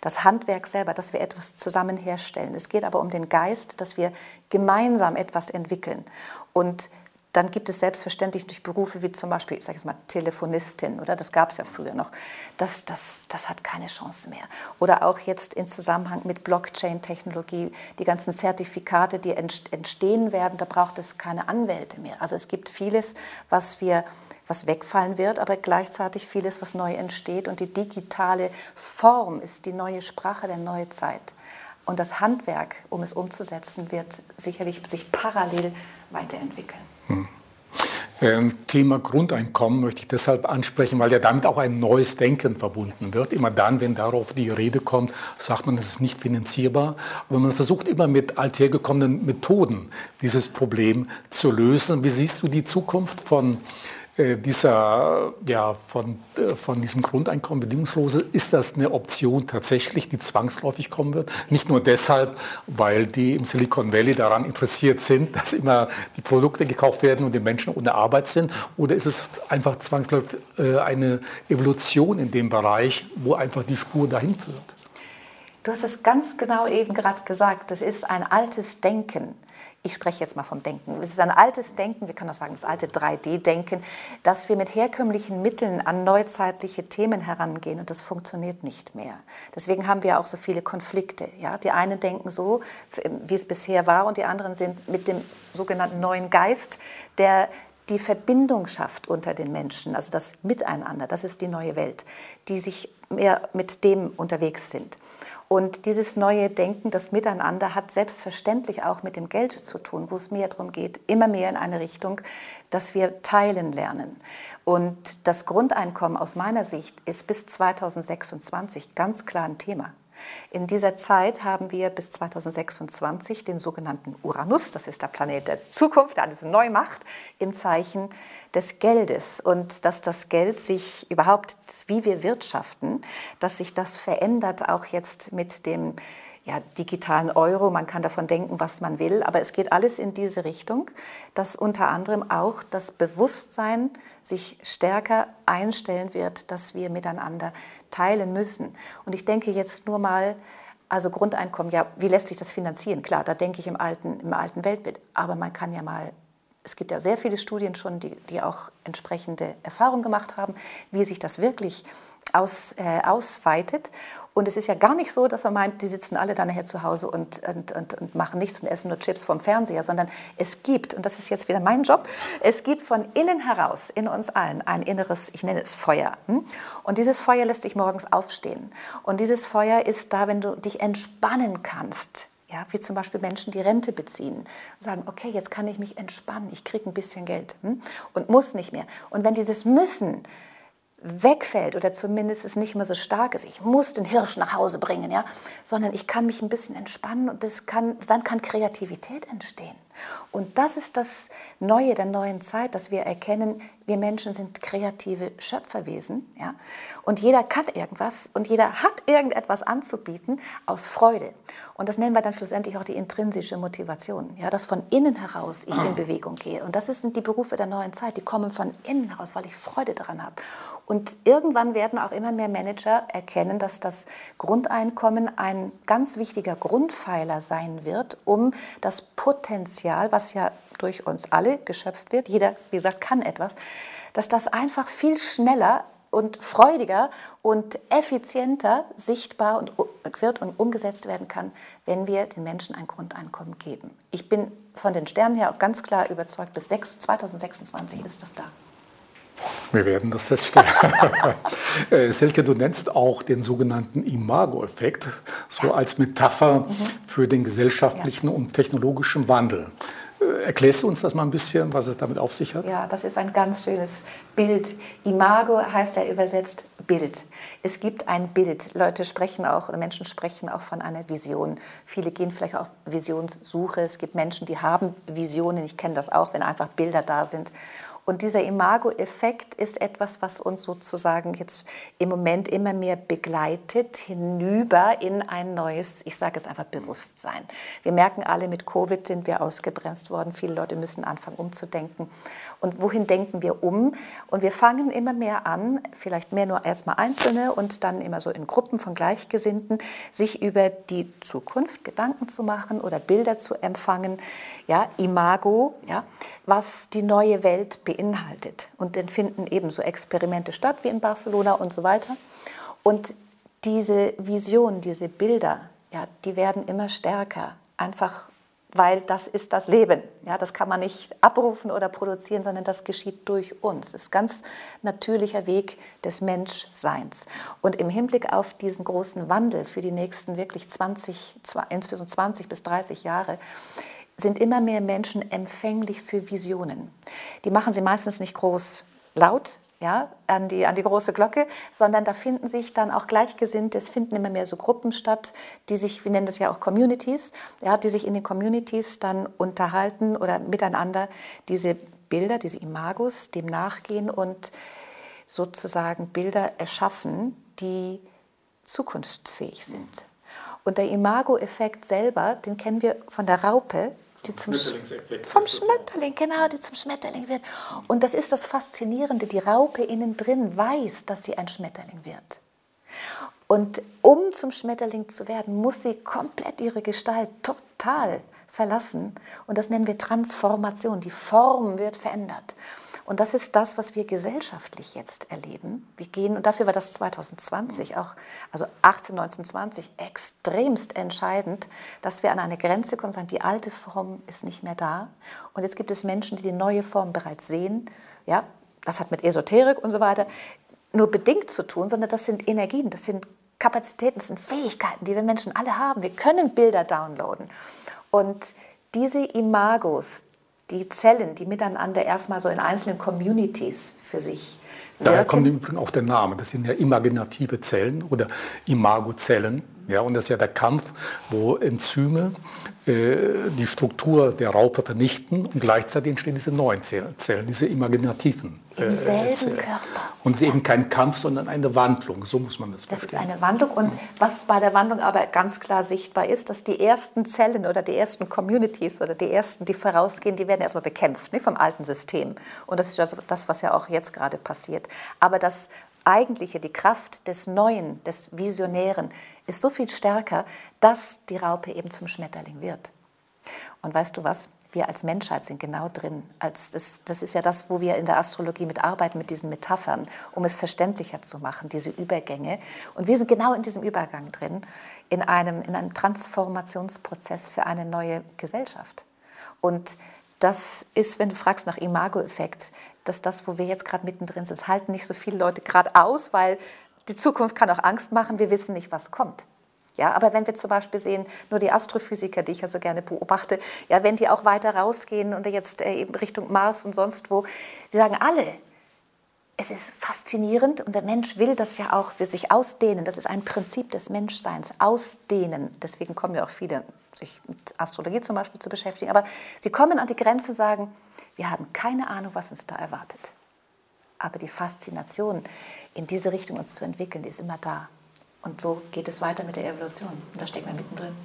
[SPEAKER 2] das Handwerk selber, dass wir etwas zusammen herstellen. Es geht aber um den Geist, dass wir gemeinsam etwas entwickeln. Und dann gibt es selbstverständlich durch Berufe wie zum Beispiel, ich sage jetzt mal, Telefonistin, oder das gab es ja früher noch, das, das, das hat keine Chance mehr. Oder auch jetzt in Zusammenhang mit Blockchain-Technologie, die ganzen Zertifikate, die entstehen werden, da braucht es keine Anwälte mehr. Also es gibt vieles, was wir was wegfallen wird, aber gleichzeitig vieles, was neu entsteht. Und die digitale Form ist die neue Sprache der neuen Zeit. Und das Handwerk, um es umzusetzen, wird sicherlich sich parallel weiterentwickeln. Hm.
[SPEAKER 1] Ähm, Thema Grundeinkommen möchte ich deshalb ansprechen, weil ja damit auch ein neues Denken verbunden wird. Immer dann, wenn darauf die Rede kommt, sagt man, es ist nicht finanzierbar. Aber man versucht immer mit althergekommenen Methoden dieses Problem zu lösen. Wie siehst du die Zukunft von äh, dieser, ja, von, äh, von diesem Grundeinkommen bedingungslose, ist das eine Option tatsächlich, die zwangsläufig kommen wird? Nicht nur deshalb, weil die im Silicon Valley daran interessiert sind, dass immer die Produkte gekauft werden und die Menschen ohne Arbeit sind, oder ist es einfach zwangsläufig äh, eine Evolution in dem Bereich, wo einfach die Spur dahin führt?
[SPEAKER 2] Du hast es ganz genau eben gerade gesagt, das ist ein altes Denken ich spreche jetzt mal vom Denken. Es ist ein altes Denken, wir können auch sagen, das alte 3D-Denken, dass wir mit herkömmlichen Mitteln an neuzeitliche Themen herangehen und das funktioniert nicht mehr. Deswegen haben wir auch so viele Konflikte. Ja? Die einen denken so, wie es bisher war und die anderen sind mit dem sogenannten neuen Geist, der die Verbindung schafft unter den Menschen, also das Miteinander, das ist die neue Welt, die sich mehr mit dem unterwegs sind. Und dieses neue Denken, das Miteinander, hat selbstverständlich auch mit dem Geld zu tun, wo es mehr darum geht, immer mehr in eine Richtung, dass wir teilen lernen. Und das Grundeinkommen aus meiner Sicht ist bis 2026 ganz klar ein Thema. In dieser Zeit haben wir bis 2026 den sogenannten Uranus, das ist der Planet der Zukunft, der alles neu macht, im Zeichen des Geldes. Und dass das Geld sich überhaupt, wie wir wirtschaften, dass sich das verändert, auch jetzt mit dem ja, digitalen Euro. Man kann davon denken, was man will, aber es geht alles in diese Richtung, dass unter anderem auch das Bewusstsein sich stärker einstellen wird, dass wir miteinander teilen müssen. Und ich denke jetzt nur mal, also Grundeinkommen, ja, wie lässt sich das finanzieren? Klar, da denke ich im alten, im alten Weltbild, aber man kann ja mal es gibt ja sehr viele Studien schon, die, die auch entsprechende Erfahrungen gemacht haben, wie sich das wirklich aus, äh, ausweitet. Und es ist ja gar nicht so, dass man meint, die sitzen alle dann nachher zu Hause und, und, und, und, machen nichts und essen nur Chips vom Fernseher, sondern es gibt, und das ist jetzt wieder mein Job, es gibt von innen heraus in uns allen ein inneres, ich nenne es Feuer. Hm? Und dieses Feuer lässt dich morgens aufstehen. Und dieses Feuer ist da, wenn du dich entspannen kannst. Ja, wie zum Beispiel Menschen, die Rente beziehen, sagen, okay, jetzt kann ich mich entspannen, ich kriege ein bisschen Geld hm? und muss nicht mehr. Und wenn dieses Müssen wegfällt oder zumindest es nicht mehr so stark ist, ich muss den Hirsch nach Hause bringen, ja, sondern ich kann mich ein bisschen entspannen und das kann, dann kann Kreativität entstehen. Und das ist das Neue der neuen Zeit, dass wir erkennen, wir Menschen sind kreative Schöpferwesen. Ja? Und jeder kann irgendwas und jeder hat irgendetwas anzubieten aus Freude. Und das nennen wir dann schlussendlich auch die intrinsische Motivation, ja? dass von innen heraus ich in Bewegung gehe. Und das sind die Berufe der neuen Zeit, die kommen von innen heraus, weil ich Freude daran habe. Und irgendwann werden auch immer mehr Manager erkennen, dass das Grundeinkommen ein ganz wichtiger Grundpfeiler sein wird, um das Potenzial, was ja durch uns alle geschöpft wird, jeder, wie gesagt, kann etwas, dass das einfach viel schneller und freudiger und effizienter sichtbar und wird und umgesetzt werden kann, wenn wir den Menschen ein Grundeinkommen geben. Ich bin von den Sternen her auch ganz klar überzeugt, bis 2026 ist das da.
[SPEAKER 1] Wir werden das feststellen. Äh, Silke, du nennst auch den sogenannten Imago-Effekt, so als Metapher mhm. für den gesellschaftlichen ja. und technologischen Wandel. Erklärst du uns das mal ein bisschen, was es damit auf sich hat?
[SPEAKER 2] Ja, das ist ein ganz schönes Bild. Imago heißt ja übersetzt Bild. Es gibt ein Bild. Leute sprechen auch, Menschen sprechen auch von einer Vision. Viele gehen vielleicht auf Visionssuche. Es gibt Menschen, die haben Visionen. Ich kenne das auch, wenn einfach Bilder da sind. Und dieser Imago-Effekt ist etwas, was uns sozusagen jetzt im Moment immer mehr begleitet, hinüber in ein neues, ich sage es einfach, Bewusstsein. Wir merken alle, mit Covid sind wir ausgebremst worden. Viele Leute müssen anfangen umzudenken. Und wohin denken wir um? Und wir fangen immer mehr an, vielleicht mehr nur erstmal Einzelne und dann immer so in Gruppen von Gleichgesinnten, sich über die Zukunft Gedanken zu machen oder Bilder zu empfangen, ja, Imago, ja, was die neue Welt beinhaltet. Und dann finden eben so Experimente statt, wie in Barcelona und so weiter. Und diese Vision, diese Bilder, ja, die werden immer stärker. Einfach weil das ist das Leben. Ja, das kann man nicht abrufen oder produzieren, sondern das geschieht durch uns. Das ist ganz natürlicher Weg des Menschseins. Und im Hinblick auf diesen großen Wandel für die nächsten wirklich 20, insbesondere 20 bis 30 Jahre, sind immer mehr Menschen empfänglich für Visionen. Die machen sie meistens nicht groß laut, ja, an, die, an die große Glocke, sondern da finden sich dann auch Gleichgesinnte, es finden immer mehr so Gruppen statt, die sich, wir nennen das ja auch Communities, ja, die sich in den Communities dann unterhalten oder miteinander diese Bilder, diese Imagos dem nachgehen und sozusagen Bilder erschaffen, die zukunftsfähig sind. Und der Imago-Effekt selber, den kennen wir von der Raupe, die zum vom Schmetterling, genau, die zum Schmetterling wird. Und das ist das Faszinierende, die Raupe innen drin weiß, dass sie ein Schmetterling wird. Und um zum Schmetterling zu werden, muss sie komplett ihre Gestalt total verlassen. Und das nennen wir Transformation. Die Form wird verändert. Und das ist das, was wir gesellschaftlich jetzt erleben. Wir gehen, und dafür war das 2020 auch, also 18, 19, 20, extremst entscheidend, dass wir an eine Grenze kommen, sagen, die alte Form ist nicht mehr da. Und jetzt gibt es Menschen, die die neue Form bereits sehen. Ja, das hat mit Esoterik und so weiter nur bedingt zu tun, sondern das sind Energien, das sind Kapazitäten, das sind Fähigkeiten, die wir Menschen alle haben. Wir können Bilder downloaden. Und diese Imagos, die Zellen, die miteinander erstmal so in einzelnen Communities für sich
[SPEAKER 1] wirken. Daher kommt im Übrigen auch der Name. Das sind ja imaginative Zellen oder Imagozellen. Ja, und das ist ja der Kampf, wo Enzyme äh, die Struktur der Raupe vernichten und gleichzeitig entstehen diese neuen Zellen, diese imaginativen
[SPEAKER 2] Im äh, selben Zellen. Körper.
[SPEAKER 1] Und es ist eben kein Kampf, sondern eine Wandlung, so muss man das
[SPEAKER 2] verstehen. Das ist eine Wandlung und was bei der Wandlung aber ganz klar sichtbar ist, dass die ersten Zellen oder die ersten Communities oder die ersten, die vorausgehen, die werden erstmal bekämpft ne, vom alten System. Und das ist das, was ja auch jetzt gerade passiert. Aber das eigentliche, die Kraft des Neuen, des Visionären, ist so viel stärker, dass die Raupe eben zum Schmetterling wird. Und weißt du was? Wir als Menschheit sind genau drin. Als das, das ist ja das, wo wir in der Astrologie mitarbeiten, mit diesen Metaphern, um es verständlicher zu machen, diese Übergänge. Und wir sind genau in diesem Übergang drin, in einem, in einem Transformationsprozess für eine neue Gesellschaft. Und das ist, wenn du fragst nach Imago-Effekt, dass das, wo wir jetzt gerade mittendrin sind, halten nicht so viele Leute gerade aus, weil die Zukunft kann auch Angst machen, wir wissen nicht, was kommt. Ja, aber wenn wir zum Beispiel sehen, nur die Astrophysiker, die ich ja so gerne beobachte, ja, wenn die auch weiter rausgehen und jetzt äh, eben Richtung Mars und sonst wo, die sagen alle, es ist faszinierend und der Mensch will das ja auch für sich ausdehnen. Das ist ein Prinzip des Menschseins, ausdehnen. Deswegen kommen ja auch viele, sich mit Astrologie zum Beispiel zu beschäftigen. Aber sie kommen an die Grenze und sagen, wir haben keine Ahnung, was uns da erwartet. Aber die Faszination, in diese Richtung uns zu entwickeln, die ist immer da. Und so geht es weiter mit der Evolution. Und da stecken wir mittendrin.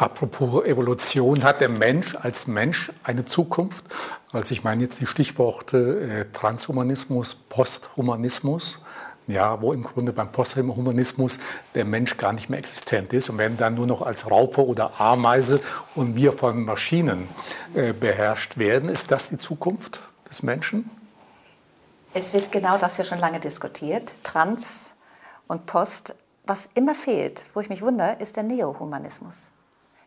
[SPEAKER 1] Apropos Evolution, hat der Mensch als Mensch eine Zukunft? Also ich meine jetzt die Stichworte äh, Transhumanismus, Posthumanismus, ja, wo im Grunde beim Posthumanismus der Mensch gar nicht mehr existent ist und wenn dann nur noch als Raupe oder Ameise und wir von Maschinen äh, beherrscht werden. Ist das die Zukunft des Menschen?
[SPEAKER 2] Es wird genau das ja schon lange diskutiert, Trans und Post. Was immer fehlt, wo ich mich wundere, ist der Neohumanismus.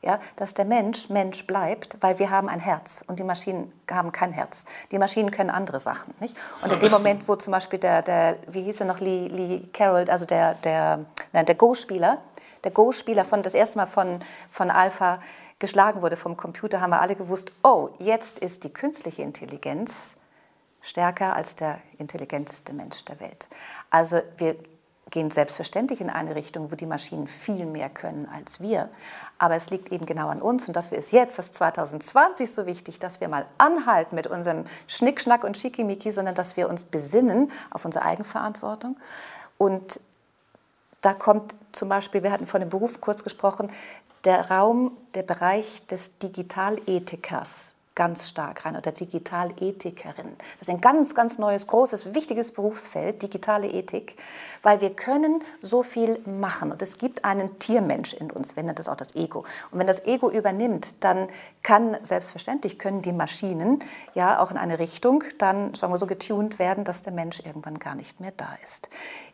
[SPEAKER 2] Ja, dass der Mensch Mensch bleibt, weil wir haben ein Herz und die Maschinen haben kein Herz. Die Maschinen können andere Sachen. Nicht? Und in dem Moment, wo zum Beispiel der, der wie hieß er noch, Lee, Lee Carroll, also der, der, nein, der Go-Spieler, der Go-Spieler von das erste Mal von, von Alpha geschlagen wurde vom Computer, haben wir alle gewusst, oh, jetzt ist die künstliche Intelligenz stärker als der intelligenteste Mensch der Welt. Also wir gehen selbstverständlich in eine Richtung, wo die Maschinen viel mehr können als wir. Aber es liegt eben genau an uns und dafür ist jetzt das 2020 so wichtig, dass wir mal anhalten mit unserem Schnickschnack und Schickimicki, sondern dass wir uns besinnen auf unsere Eigenverantwortung. Und da kommt zum Beispiel, wir hatten von dem Beruf kurz gesprochen, der Raum, der Bereich des Digitalethikers ganz stark rein oder Digitalethikerin. Das ist ein ganz, ganz neues, großes, wichtiges Berufsfeld, digitale Ethik, weil wir können so viel machen und es gibt einen Tiermensch in uns, wenn das auch das Ego. Und wenn das Ego übernimmt, dann kann selbstverständlich können die Maschinen ja auch in eine Richtung dann sagen wir so getuned werden, dass der Mensch irgendwann gar nicht mehr da ist.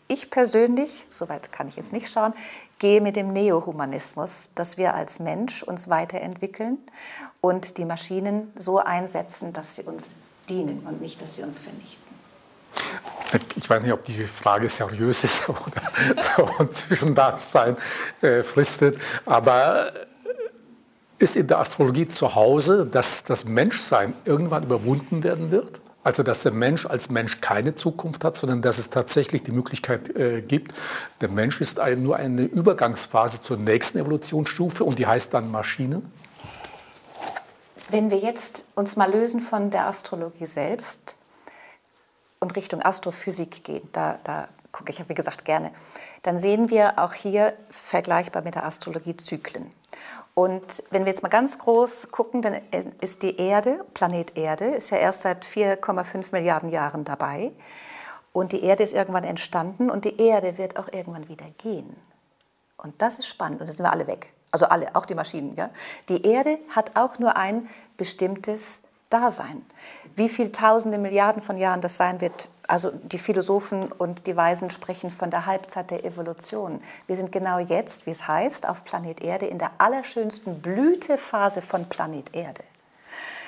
[SPEAKER 2] Ich persönlich, soweit kann ich jetzt nicht schauen, gehe mit dem Neohumanismus, dass wir als Mensch uns weiterentwickeln und die Maschinen so einsetzen, dass sie uns dienen und nicht, dass sie uns vernichten.
[SPEAKER 1] Ich weiß nicht, ob die Frage seriös ist oder Zwischendasein äh, fristet, aber ist in der Astrologie zu Hause, dass das Menschsein irgendwann überwunden werden wird? Also dass der Mensch als Mensch keine Zukunft hat, sondern dass es tatsächlich die Möglichkeit äh, gibt, der Mensch ist ein, nur eine Übergangsphase zur nächsten Evolutionsstufe und die heißt dann Maschine?
[SPEAKER 2] Wenn wir jetzt uns mal lösen von der Astrologie selbst und Richtung Astrophysik gehen, da, da gucke ich ja wie gesagt gerne, dann sehen wir auch hier vergleichbar mit der Astrologie Zyklen. Und wenn wir jetzt mal ganz groß gucken, dann ist die Erde, Planet Erde, ist ja erst seit 4,5 Milliarden Jahren dabei. Und die Erde ist irgendwann entstanden und die Erde wird auch irgendwann wieder gehen. Und das ist spannend. Und da sind wir alle weg. Also alle, auch die Maschinen. Ja? Die Erde hat auch nur ein bestimmtes Dasein. Wie viele Tausende Milliarden von Jahren das sein wird, also die Philosophen und die Weisen sprechen von der Halbzeit der Evolution. Wir sind genau jetzt, wie es heißt, auf Planet Erde in der allerschönsten Blütephase von Planet Erde.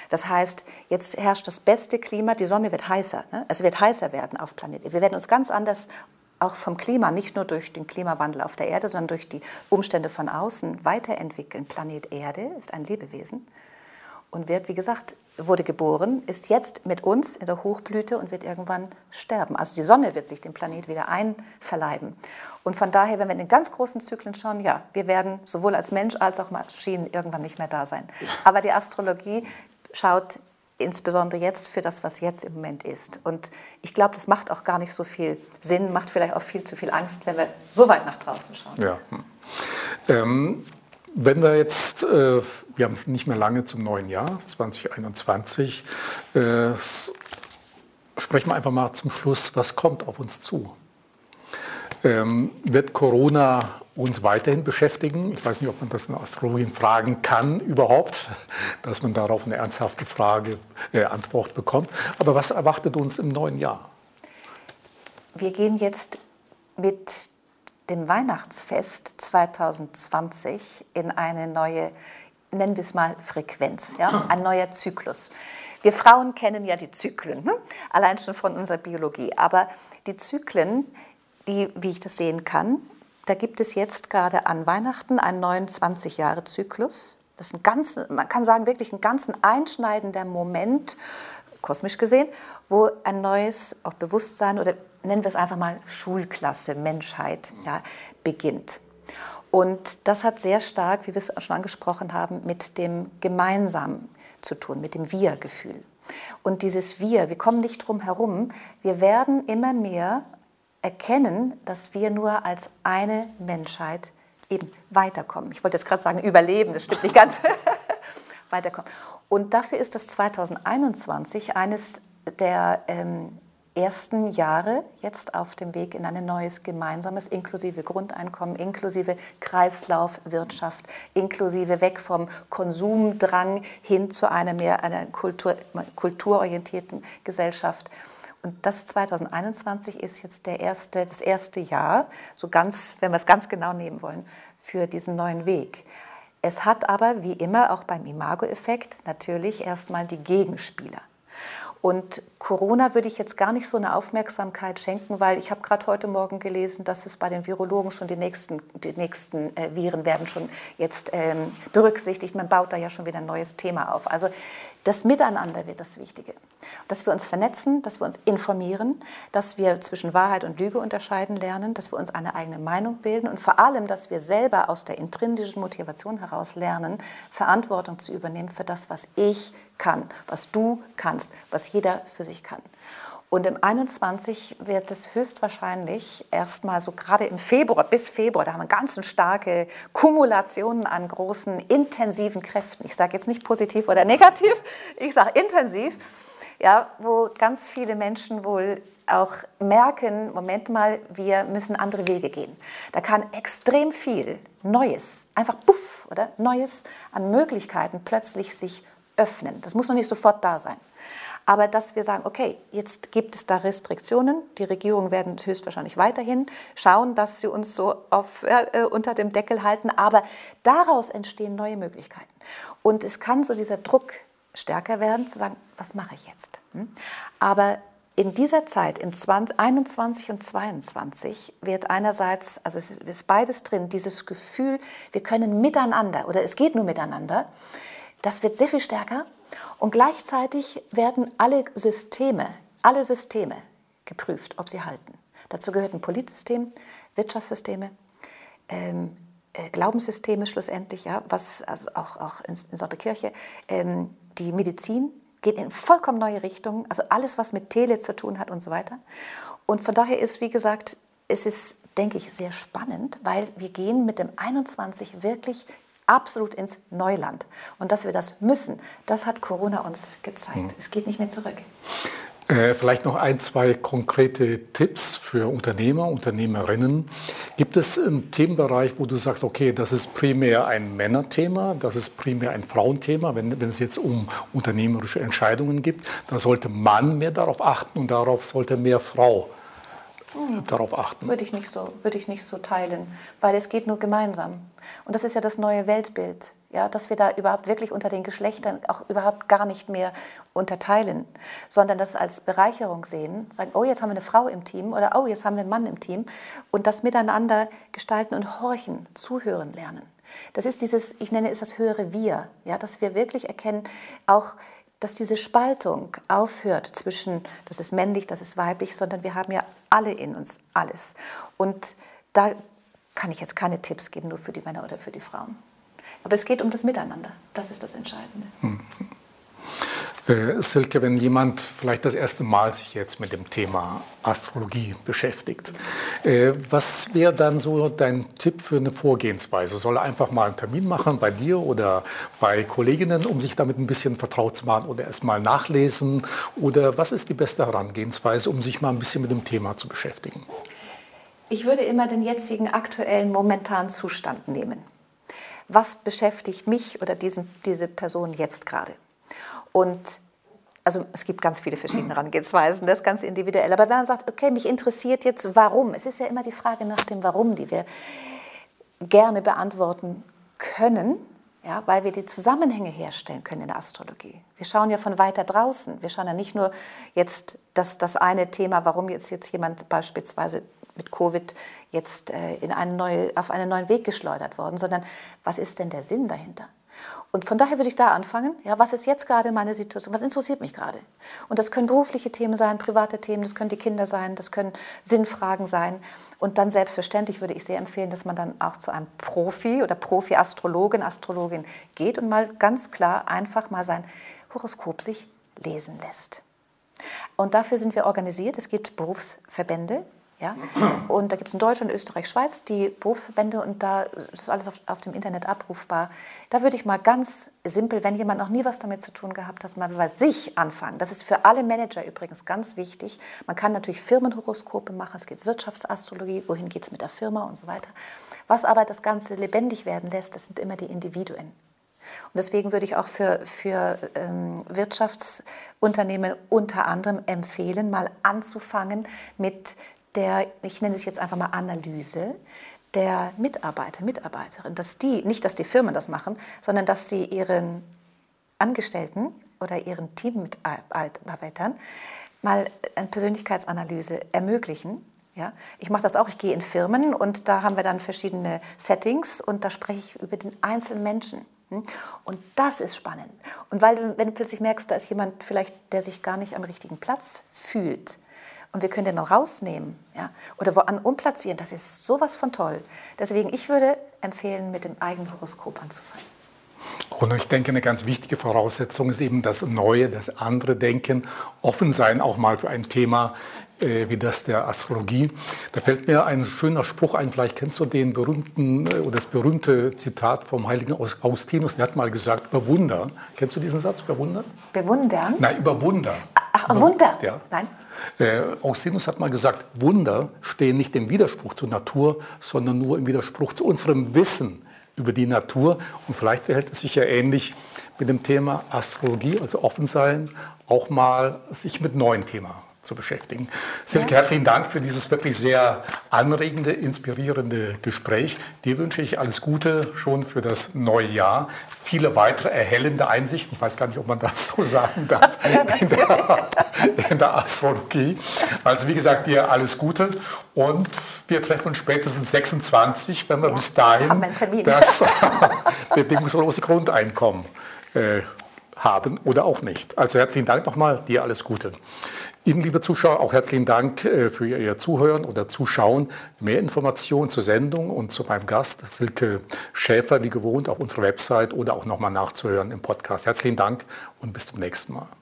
[SPEAKER 2] Das heißt, jetzt herrscht das beste Klima, die Sonne wird heißer. Ne? Es wird heißer werden auf Planet Erde. Wir werden uns ganz anders auch vom Klima, nicht nur durch den Klimawandel auf der Erde, sondern durch die Umstände von außen weiterentwickeln. Planet Erde ist ein Lebewesen und wird, wie gesagt, wurde geboren, ist jetzt mit uns in der Hochblüte und wird irgendwann sterben. Also die Sonne wird sich dem Planet wieder einverleiben. Und von daher, wenn wir in den ganz großen Zyklen schauen, ja, wir werden sowohl als Mensch als auch Maschinen irgendwann nicht mehr da sein. Aber die Astrologie schaut insbesondere jetzt für das, was jetzt im Moment ist. Und ich glaube, das macht auch gar nicht so viel Sinn, macht vielleicht auch viel zu viel Angst, wenn wir so weit nach draußen schauen.
[SPEAKER 1] Ja. Hm. Ähm wenn wir jetzt, äh, wir haben es nicht mehr lange zum neuen Jahr, 2021, äh, sprechen wir einfach mal zum Schluss, was kommt auf uns zu? Ähm, wird Corona uns weiterhin beschäftigen? Ich weiß nicht, ob man das in Astrologien fragen kann überhaupt, dass man darauf eine ernsthafte Frage, äh, Antwort bekommt. Aber was erwartet uns im neuen Jahr?
[SPEAKER 2] Wir gehen jetzt mit dem Weihnachtsfest 2020 in eine neue, nennen wir es mal Frequenz, ja? ein neuer Zyklus. Wir Frauen kennen ja die Zyklen, ne? allein schon von unserer Biologie. Aber die Zyklen, die, wie ich das sehen kann, da gibt es jetzt gerade an Weihnachten einen neuen 20-Jahre-Zyklus. Das ist ein ganz, man kann sagen, wirklich ein ganz einschneidender Moment, kosmisch gesehen, wo ein neues auch Bewusstsein oder nennen wir es einfach mal Schulklasse, Menschheit, ja, beginnt. Und das hat sehr stark, wie wir es schon angesprochen haben, mit dem Gemeinsamen zu tun, mit dem Wir-Gefühl. Und dieses Wir, wir kommen nicht drum herum, wir werden immer mehr erkennen, dass wir nur als eine Menschheit eben weiterkommen. Ich wollte jetzt gerade sagen, überleben, das stimmt nicht ganz. weiterkommen. Und dafür ist das 2021 eines der ähm, ersten Jahre jetzt auf dem Weg in ein neues gemeinsames, inklusive Grundeinkommen, inklusive Kreislaufwirtschaft, inklusive weg vom Konsumdrang hin zu einer mehr einer Kultur, kulturorientierten Gesellschaft. Und das 2021 ist jetzt der erste, das erste Jahr, so ganz, wenn wir es ganz genau nehmen wollen, für diesen neuen Weg. Es hat aber, wie immer, auch beim Imago-Effekt natürlich erstmal die Gegenspieler. Und Corona würde ich jetzt gar nicht so eine Aufmerksamkeit schenken, weil ich habe gerade heute Morgen gelesen, dass es bei den Virologen schon die nächsten, die nächsten äh, Viren werden schon jetzt ähm, berücksichtigt. Man baut da ja schon wieder ein neues Thema auf. Also das Miteinander wird das Wichtige. Dass wir uns vernetzen, dass wir uns informieren, dass wir zwischen Wahrheit und Lüge unterscheiden lernen, dass wir uns eine eigene Meinung bilden und vor allem, dass wir selber aus der intrinsischen Motivation heraus lernen, Verantwortung zu übernehmen für das, was ich kann, was du kannst, was jeder für sich kann. Und im 21 wird es höchstwahrscheinlich erstmal so gerade im Februar bis Februar, da haben wir ganz starke Kumulationen an großen intensiven Kräften. Ich sage jetzt nicht positiv oder negativ, ich sage intensiv, ja, wo ganz viele Menschen wohl auch merken, Moment mal, wir müssen andere Wege gehen. Da kann extrem viel Neues, einfach puff, oder Neues an Möglichkeiten plötzlich sich öffnen. Das muss noch nicht sofort da sein. Aber dass wir sagen, okay, jetzt gibt es da Restriktionen. Die Regierungen werden höchstwahrscheinlich weiterhin schauen, dass sie uns so auf, äh, unter dem Deckel halten. Aber daraus entstehen neue Möglichkeiten. Und es kann so dieser Druck stärker werden, zu sagen, was mache ich jetzt? Hm? Aber in dieser Zeit, im 20, 21 und 22, wird einerseits, also es ist beides drin, dieses Gefühl, wir können miteinander oder es geht nur miteinander, das wird sehr viel stärker. Und gleichzeitig werden alle Systeme, alle Systeme geprüft, ob sie halten. Dazu gehört ein Politsystem, Wirtschaftssysteme, ähm, äh, Glaubenssysteme schlussendlich, ja, was also auch, auch in, in Kirche, ähm, die Medizin, geht in vollkommen neue Richtungen, also alles, was mit Tele zu tun hat und so weiter. Und von daher ist, wie gesagt, es ist, denke ich, sehr spannend, weil wir gehen mit dem 21 wirklich absolut ins Neuland. Und dass wir das müssen, das hat Corona uns gezeigt. Mhm. Es geht nicht mehr zurück.
[SPEAKER 1] Äh, vielleicht noch ein, zwei konkrete Tipps für Unternehmer, Unternehmerinnen. Gibt es einen Themenbereich, wo du sagst, okay, das ist primär ein Männerthema, das ist primär ein Frauenthema, wenn, wenn es jetzt um unternehmerische Entscheidungen geht, da sollte Mann mehr darauf achten und darauf sollte mehr Frau hm. darauf achten.
[SPEAKER 2] Würde ich, nicht so, würde ich nicht so teilen, weil es geht nur gemeinsam. Und das ist ja das neue Weltbild ja, dass wir da überhaupt wirklich unter den Geschlechtern auch überhaupt gar nicht mehr unterteilen, sondern das als Bereicherung sehen, sagen, oh, jetzt haben wir eine Frau im Team oder oh, jetzt haben wir einen Mann im Team und das miteinander gestalten und horchen, zuhören lernen. Das ist dieses, ich nenne es das höhere Wir, ja, dass wir wirklich erkennen, auch dass diese Spaltung aufhört zwischen, das ist männlich, das ist weiblich, sondern wir haben ja alle in uns alles. Und da kann ich jetzt keine Tipps geben, nur für die Männer oder für die Frauen. Aber es geht um das Miteinander. Das ist das Entscheidende. Hm.
[SPEAKER 1] Äh, Silke, wenn jemand vielleicht das erste Mal sich jetzt mit dem Thema Astrologie beschäftigt, äh, was wäre dann so dein Tipp für eine Vorgehensweise? Soll er einfach mal einen Termin machen bei dir oder bei Kolleginnen, um sich damit ein bisschen vertraut zu machen oder erst mal nachlesen? Oder was ist die beste Herangehensweise, um sich mal ein bisschen mit dem Thema zu beschäftigen?
[SPEAKER 2] Ich würde immer den jetzigen aktuellen momentanen Zustand nehmen was beschäftigt mich oder diesen, diese Person jetzt gerade. Und also es gibt ganz viele verschiedene Herangehensweisen, das ist ganz individuell. Aber wenn man sagt, okay, mich interessiert jetzt warum, es ist ja immer die Frage nach dem Warum, die wir gerne beantworten können, ja, weil wir die Zusammenhänge herstellen können in der Astrologie. Wir schauen ja von weiter draußen. Wir schauen ja nicht nur jetzt das, das eine Thema, warum jetzt, jetzt jemand beispielsweise mit Covid jetzt äh, in eine neue, auf einen neuen Weg geschleudert worden, sondern was ist denn der Sinn dahinter? Und von daher würde ich da anfangen, ja, was ist jetzt gerade meine Situation, was interessiert mich gerade? Und das können berufliche Themen sein, private Themen, das können die Kinder sein, das können Sinnfragen sein. Und dann selbstverständlich würde ich sehr empfehlen, dass man dann auch zu einem Profi oder Profi-Astrologen, Astrologin geht und mal ganz klar einfach mal sein Horoskop sich lesen lässt. Und dafür sind wir organisiert. Es gibt Berufsverbände, ja? Und da gibt es in Deutschland, Österreich, Schweiz die Berufsverbände und da ist alles auf, auf, dem Internet abrufbar. Da würde ich mal ganz simpel, wenn jemand noch nie was damit zu tun gehabt hat, mal bei sich anfangen. Das ist für alle Manager übrigens ganz wichtig. Man kann natürlich Firmenhoroskope machen, es gibt Wirtschaftsastrologie, wohin geht es mit der Firma und so weiter. Was aber das Ganze lebendig werden lässt, das sind immer die Individuen. Und deswegen würde ich auch für, für ähm, Wirtschaftsunternehmen unter anderem empfehlen, mal anzufangen mit der, ich nenne es jetzt einfach mal Analyse, der Mitarbeiter, Mitarbeiterin, dass die, nicht dass die Firmen das machen, sondern dass sie ihren Angestellten oder ihren Teammitarbeitern mal eine Persönlichkeitsanalyse ermöglichen. Ja, ich mache das auch, ich gehe in Firmen und da haben wir dann verschiedene Settings und da spreche ich über den einzelnen Menschen. Hm? Und das ist spannend. Und weil wenn du plötzlich merkst, da ist jemand vielleicht, der sich gar nicht am richtigen Platz fühlt, und wir können den noch rausnehmen ja, oder woan umplatzieren. Das ist sowas von toll. Deswegen, ich würde empfehlen, mit dem eigenen Horoskop anzufangen.
[SPEAKER 1] Und ich denke, eine ganz wichtige Voraussetzung ist eben das Neue, das andere Denken, offen sein auch mal für ein Thema äh, wie das der Astrologie. Da fällt mir ein schöner Spruch ein, vielleicht kennst du den berühmten äh, oder das berühmte Zitat vom heiligen Augustinus, der hat mal gesagt, über Wunder. Kennst du diesen Satz, über Wunder?
[SPEAKER 2] Bewundern?
[SPEAKER 1] Nein, über Wunder.
[SPEAKER 2] Ach, Wunder?
[SPEAKER 1] Ja. Nein. Äh, Augustinus hat mal gesagt, Wunder stehen nicht im Widerspruch zur Natur, sondern nur im Widerspruch zu unserem Wissen über die Natur. Und vielleicht verhält es sich ja ähnlich mit dem Thema Astrologie, also offen sein, auch mal sich mit neuen Themen zu beschäftigen. Silke, herzlichen Dank für dieses wirklich sehr anregende, inspirierende Gespräch. Dir wünsche ich alles Gute schon für das neue Jahr. Viele weitere erhellende Einsichten. Ich weiß gar nicht, ob man das so sagen darf in der, in der Astrologie. Also wie gesagt, dir alles Gute und wir treffen uns spätestens 26, wenn wir ja, bis dahin das bedingungslose Grundeinkommen äh, haben oder auch nicht. Also herzlichen Dank nochmal, dir alles Gute. Ihnen, liebe Zuschauer, auch herzlichen Dank äh, für Ihr Zuhören oder Zuschauen. Mehr Informationen zur Sendung und zu meinem Gast, Silke Schäfer, wie gewohnt, auf unserer Website oder auch nochmal nachzuhören im Podcast. Herzlichen Dank und bis zum nächsten Mal.